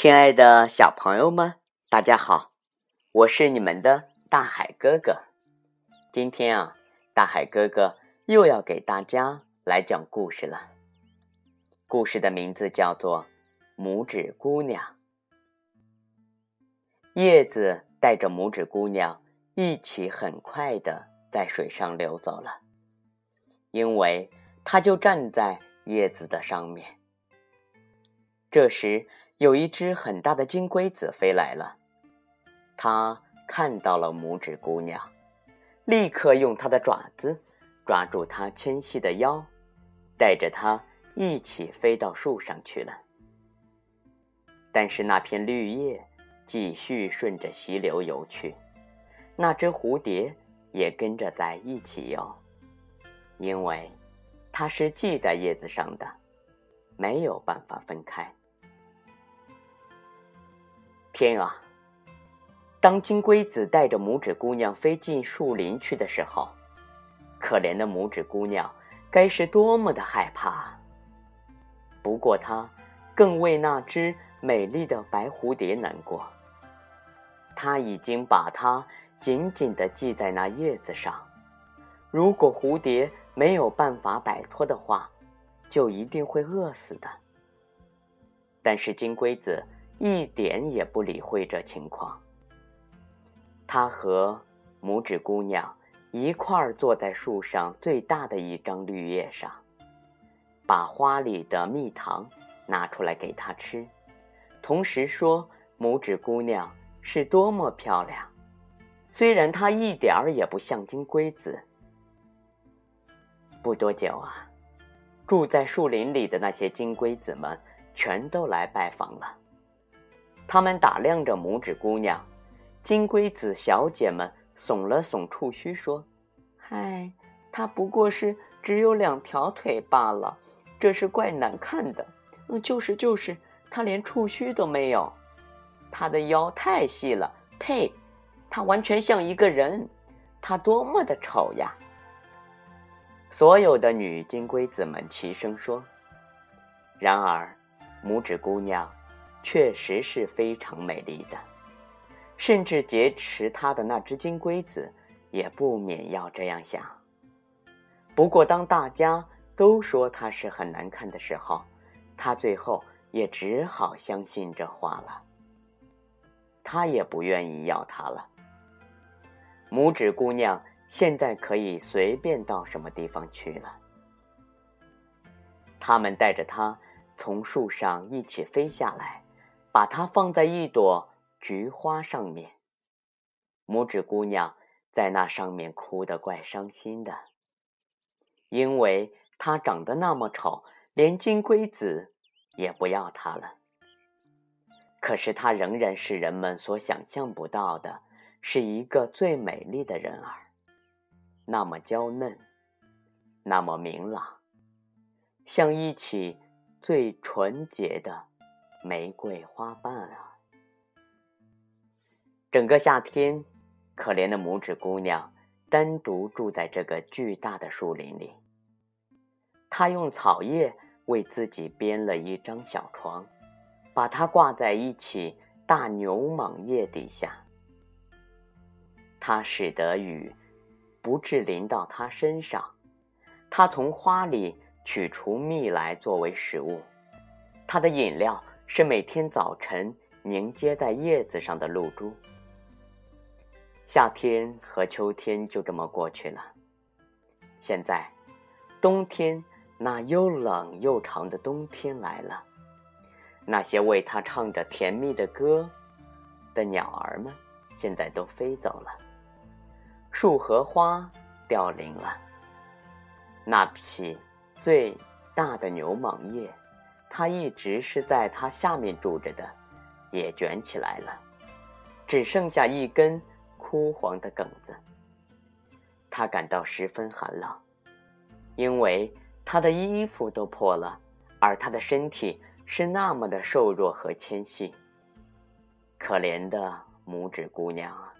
亲爱的小朋友们，大家好，我是你们的大海哥哥。今天啊，大海哥哥又要给大家来讲故事了。故事的名字叫做《拇指姑娘》。叶子带着拇指姑娘一起，很快的在水上流走了，因为它就站在叶子的上面。这时。有一只很大的金龟子飞来了，它看到了拇指姑娘，立刻用它的爪子抓住她纤细的腰，带着她一起飞到树上去了。但是那片绿叶继续顺着溪流游去，那只蝴蝶也跟着在一起游，因为它是系在叶子上的，没有办法分开。天啊！当金龟子带着拇指姑娘飞进树林去的时候，可怜的拇指姑娘该是多么的害怕啊。不过她更为那只美丽的白蝴蝶难过。她已经把它紧紧地系在那叶子上，如果蝴蝶没有办法摆脱的话，就一定会饿死的。但是金龟子。一点也不理会这情况。他和拇指姑娘一块儿坐在树上最大的一张绿叶上，把花里的蜜糖拿出来给她吃，同时说：“拇指姑娘是多么漂亮，虽然她一点儿也不像金龟子。”不多久啊，住在树林里的那些金龟子们全都来拜访了。他们打量着拇指姑娘，金龟子小姐们耸了耸触须，说：“嗨，她不过是只有两条腿罢了，这是怪难看的。嗯，就是就是，她连触须都没有，她的腰太细了。呸，她完全像一个人，她多么的丑呀！”所有的女金龟子们齐声说。然而，拇指姑娘。确实是非常美丽的，甚至劫持她的那只金龟子也不免要这样想。不过，当大家都说她是很难看的时候，她最后也只好相信这话了。她也不愿意要它了。拇指姑娘现在可以随便到什么地方去了。他们带着她从树上一起飞下来。把它放在一朵菊花上面，拇指姑娘在那上面哭得怪伤心的，因为她长得那么丑，连金龟子也不要她了。可是她仍然是人们所想象不到的，是一个最美丽的人儿，那么娇嫩，那么明朗，像一起最纯洁的。玫瑰花瓣啊！整个夏天，可怜的拇指姑娘单独住在这个巨大的树林里。她用草叶为自己编了一张小床，把它挂在一起大牛蟒叶底下。它使得雨不致淋到她身上。它从花里取出蜜来作为食物。它的饮料。是每天早晨凝结在叶子上的露珠。夏天和秋天就这么过去了。现在，冬天那又冷又长的冬天来了。那些为他唱着甜蜜的歌的鸟儿们，现在都飞走了。树和花凋零了。那匹最大的牛蟒叶。它一直是在它下面住着的，也卷起来了，只剩下一根枯黄的梗子。他感到十分寒冷，因为他的衣服都破了，而他的身体是那么的瘦弱和纤细。可怜的拇指姑娘啊，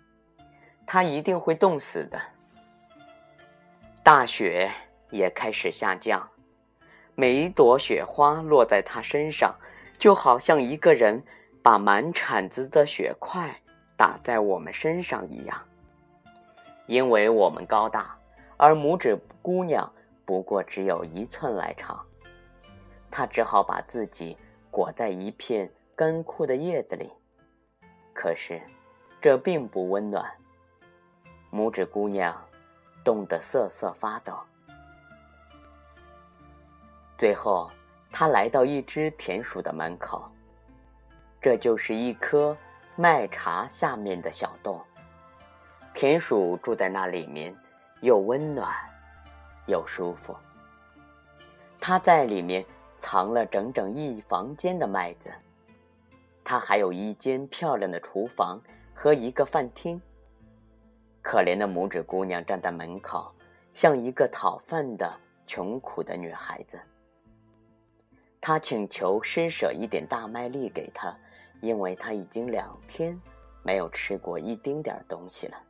她一定会冻死的。大雪也开始下降。每一朵雪花落在他身上，就好像一个人把满铲子的雪块打在我们身上一样。因为我们高大，而拇指姑娘不过只有一寸来长，她只好把自己裹在一片干枯的叶子里。可是，这并不温暖。拇指姑娘冻得瑟瑟发抖。最后，他来到一只田鼠的门口，这就是一棵麦茶下面的小洞。田鼠住在那里面，又温暖，又舒服。他在里面藏了整整一房间的麦子。他还有一间漂亮的厨房和一个饭厅。可怜的拇指姑娘站在门口，像一个讨饭的穷苦的女孩子。他请求施舍一点大麦粒给他，因为他已经两天没有吃过一丁点东西了。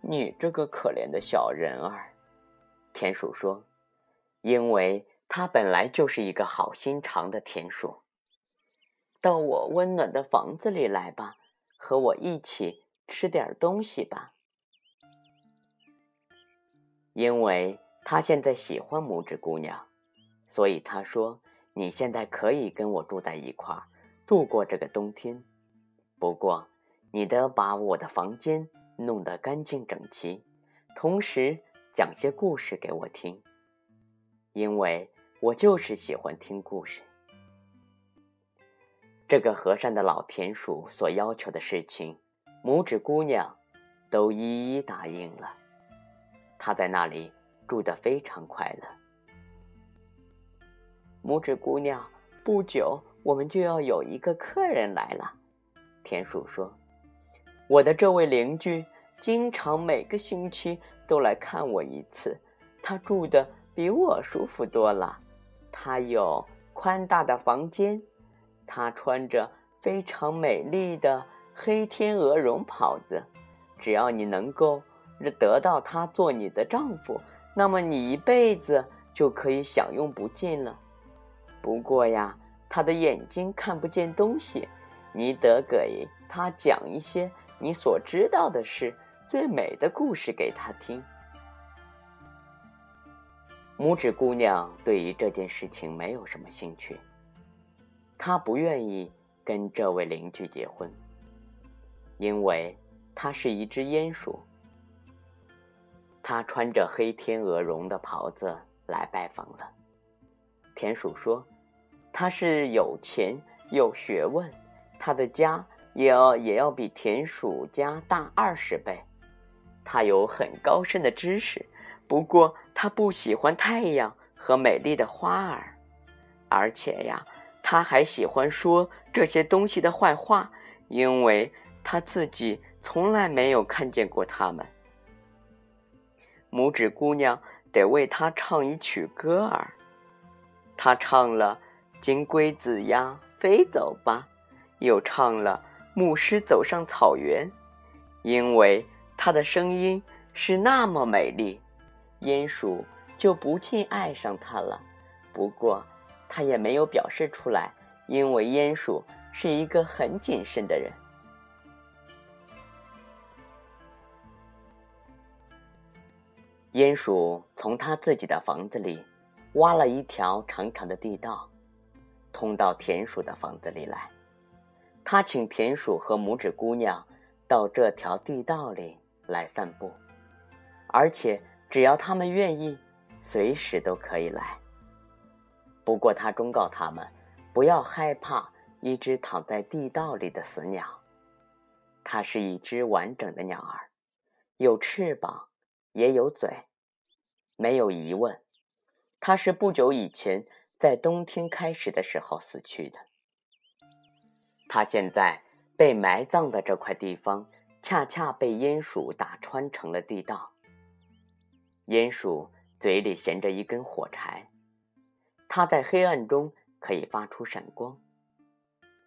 你这个可怜的小人儿，田鼠说：“因为他本来就是一个好心肠的田鼠。到我温暖的房子里来吧，和我一起吃点东西吧。因为他现在喜欢拇指姑娘，所以他说：‘你现在可以跟我住在一块儿，度过这个冬天。不过，你得把我的房间……’”弄得干净整齐，同时讲些故事给我听，因为我就是喜欢听故事。这个和善的老田鼠所要求的事情，拇指姑娘都一一答应了。她在那里住得非常快乐。拇指姑娘，不久我们就要有一个客人来了，田鼠说。我的这位邻居经常每个星期都来看我一次，他住的比我舒服多了。他有宽大的房间，他穿着非常美丽的黑天鹅绒袍子。只要你能够得到他做你的丈夫，那么你一辈子就可以享用不尽了。不过呀，他的眼睛看不见东西，你得给他讲一些。你所知道的事最美的故事给他听。拇指姑娘对于这件事情没有什么兴趣，她不愿意跟这位邻居结婚，因为她是一只鼹鼠。她穿着黑天鹅绒的袍子来拜访了。田鼠说：“他是有钱有学问，他的家。”也要也要比田鼠家大二十倍，他有很高深的知识，不过他不喜欢太阳和美丽的花儿，而且呀，他还喜欢说这些东西的坏话，因为他自己从来没有看见过他们。拇指姑娘得为他唱一曲歌儿，他唱了《金龟子呀飞走吧》，又唱了。牧师走上草原，因为他的声音是那么美丽，鼹鼠就不禁爱上他了。不过，他也没有表示出来，因为鼹鼠是一个很谨慎的人。鼹鼠从他自己的房子里挖了一条长长的地道，通到田鼠的房子里来。他请田鼠和拇指姑娘到这条地道里来散步，而且只要他们愿意，随时都可以来。不过他忠告他们不要害怕一只躺在地道里的死鸟，它是一只完整的鸟儿，有翅膀，也有嘴。没有疑问，它是不久以前在冬天开始的时候死去的。他现在被埋葬的这块地方，恰恰被鼹鼠打穿成了地道。鼹鼠嘴里衔着一根火柴，它在黑暗中可以发出闪光。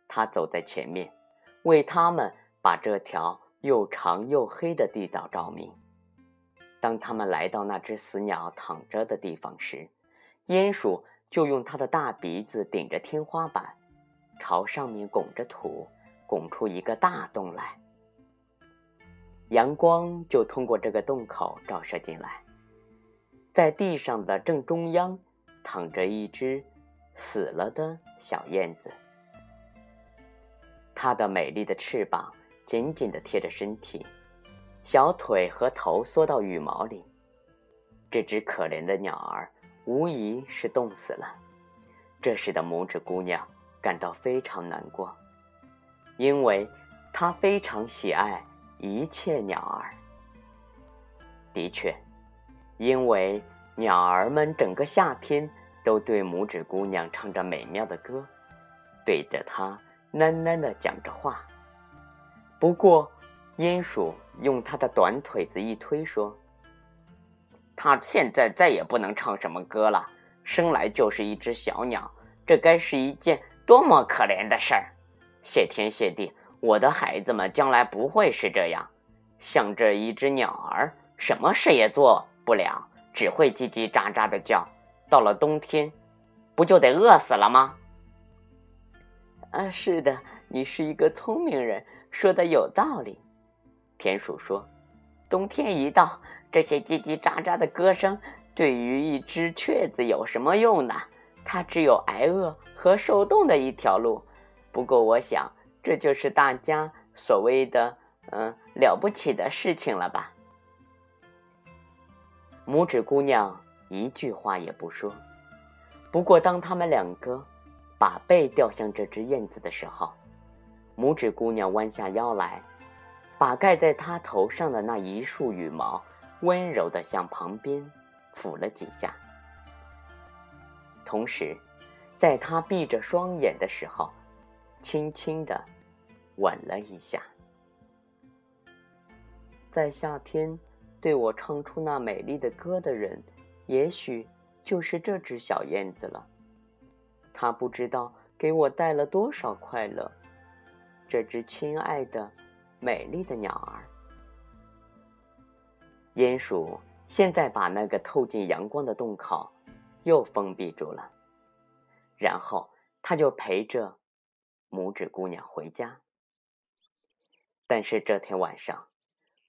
他走在前面，为他们把这条又长又黑的地道照明。当他们来到那只死鸟躺着的地方时，鼹鼠就用它的大鼻子顶着天花板。朝上面拱着土，拱出一个大洞来。阳光就通过这个洞口照射进来，在地上的正中央躺着一只死了的小燕子，它的美丽的翅膀紧紧地贴着身体，小腿和头缩到羽毛里。这只可怜的鸟儿无疑是冻死了。这时的拇指姑娘感到非常难过，因为她非常喜爱。一切鸟儿，的确，因为鸟儿们整个夏天都对拇指姑娘唱着美妙的歌，对着她喃喃地讲着话。不过，鼹鼠用它的短腿子一推，说：“他现在再也不能唱什么歌了，生来就是一只小鸟，这该是一件多么可怜的事儿！谢天谢地！”我的孩子们将来不会是这样，像这一只鸟儿，什么事也做不了，只会叽叽喳喳的叫。到了冬天，不就得饿死了吗？啊，是的，你是一个聪明人，说的有道理。田鼠说：“冬天一到，这些叽叽喳喳的歌声对于一只雀子有什么用呢？它只有挨饿和受冻的一条路。不过，我想。”这就是大家所谓的“嗯了不起的事情”了吧？拇指姑娘一句话也不说。不过，当他们两个把背掉向这只燕子的时候，拇指姑娘弯下腰来，把盖在她头上的那一束羽毛温柔地向旁边抚了几下，同时，在他闭着双眼的时候。轻轻地吻了一下，在夏天对我唱出那美丽的歌的人，也许就是这只小燕子了。它不知道给我带了多少快乐。这只亲爱的、美丽的鸟儿，鼹鼠现在把那个透进阳光的洞口又封闭住了，然后他就陪着。拇指姑娘回家，但是这天晚上，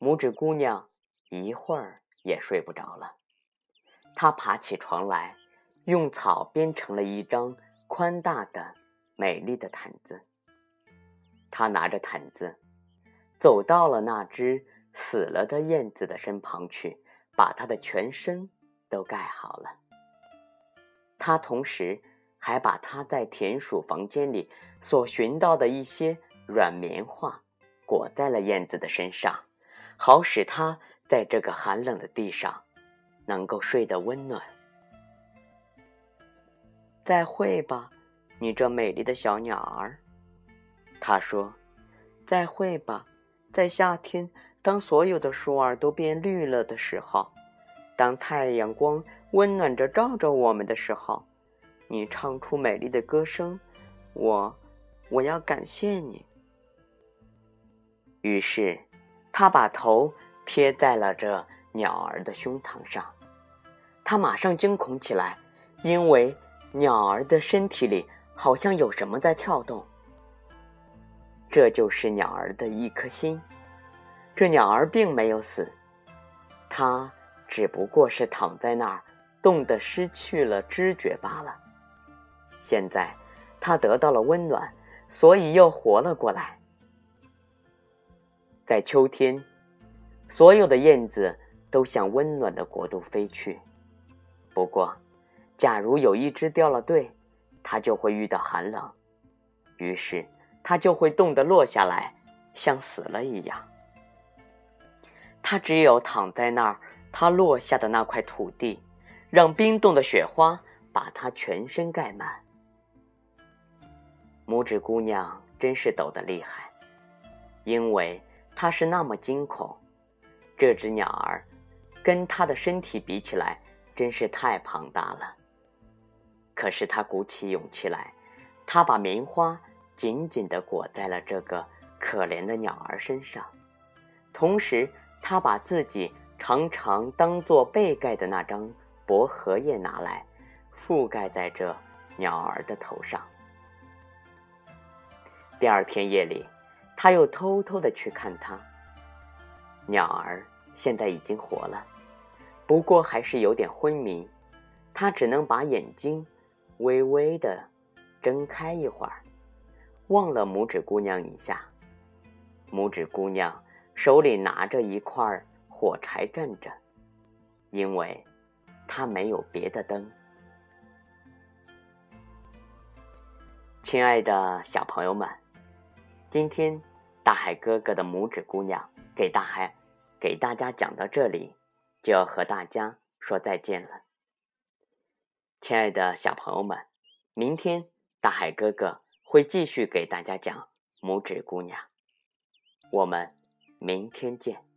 拇指姑娘一会儿也睡不着了。她爬起床来，用草编成了一张宽大的、美丽的毯子。她拿着毯子，走到了那只死了的燕子的身旁去，把它的全身都盖好了。她同时。还把他在田鼠房间里所寻到的一些软棉花裹在了燕子的身上，好使它在这个寒冷的地上能够睡得温暖。再会吧，你这美丽的小鸟儿，他说：“再会吧，在夏天，当所有的树儿都变绿了的时候，当太阳光温暖着照着我们的时候。”你唱出美丽的歌声，我，我要感谢你。于是，他把头贴在了这鸟儿的胸膛上。他马上惊恐起来，因为鸟儿的身体里好像有什么在跳动。这就是鸟儿的一颗心。这鸟儿并没有死，它只不过是躺在那儿，冻得失去了知觉罢了。现在，它得到了温暖，所以又活了过来。在秋天，所有的燕子都向温暖的国度飞去。不过，假如有一只掉了队，它就会遇到寒冷，于是它就会冻得落下来，像死了一样。他只有躺在那儿，他落下的那块土地，让冰冻的雪花把他全身盖满。拇指姑娘真是抖得厉害，因为她是那么惊恐。这只鸟儿跟她的身体比起来，真是太庞大了。可是她鼓起勇气来，她把棉花紧紧地裹在了这个可怜的鸟儿身上，同时他把自己常常当做被盖的那张薄荷叶拿来，覆盖在这鸟儿的头上。第二天夜里，他又偷偷的去看它。鸟儿现在已经活了，不过还是有点昏迷，他只能把眼睛微微的睁开一会儿，望了拇指姑娘一下。拇指姑娘手里拿着一块火柴站着，因为他没有别的灯。亲爱的小朋友们，今天大海哥哥的拇指姑娘给大海给大家讲到这里，就要和大家说再见了。亲爱的小朋友们，明天大海哥哥会继续给大家讲拇指姑娘。我们明天见。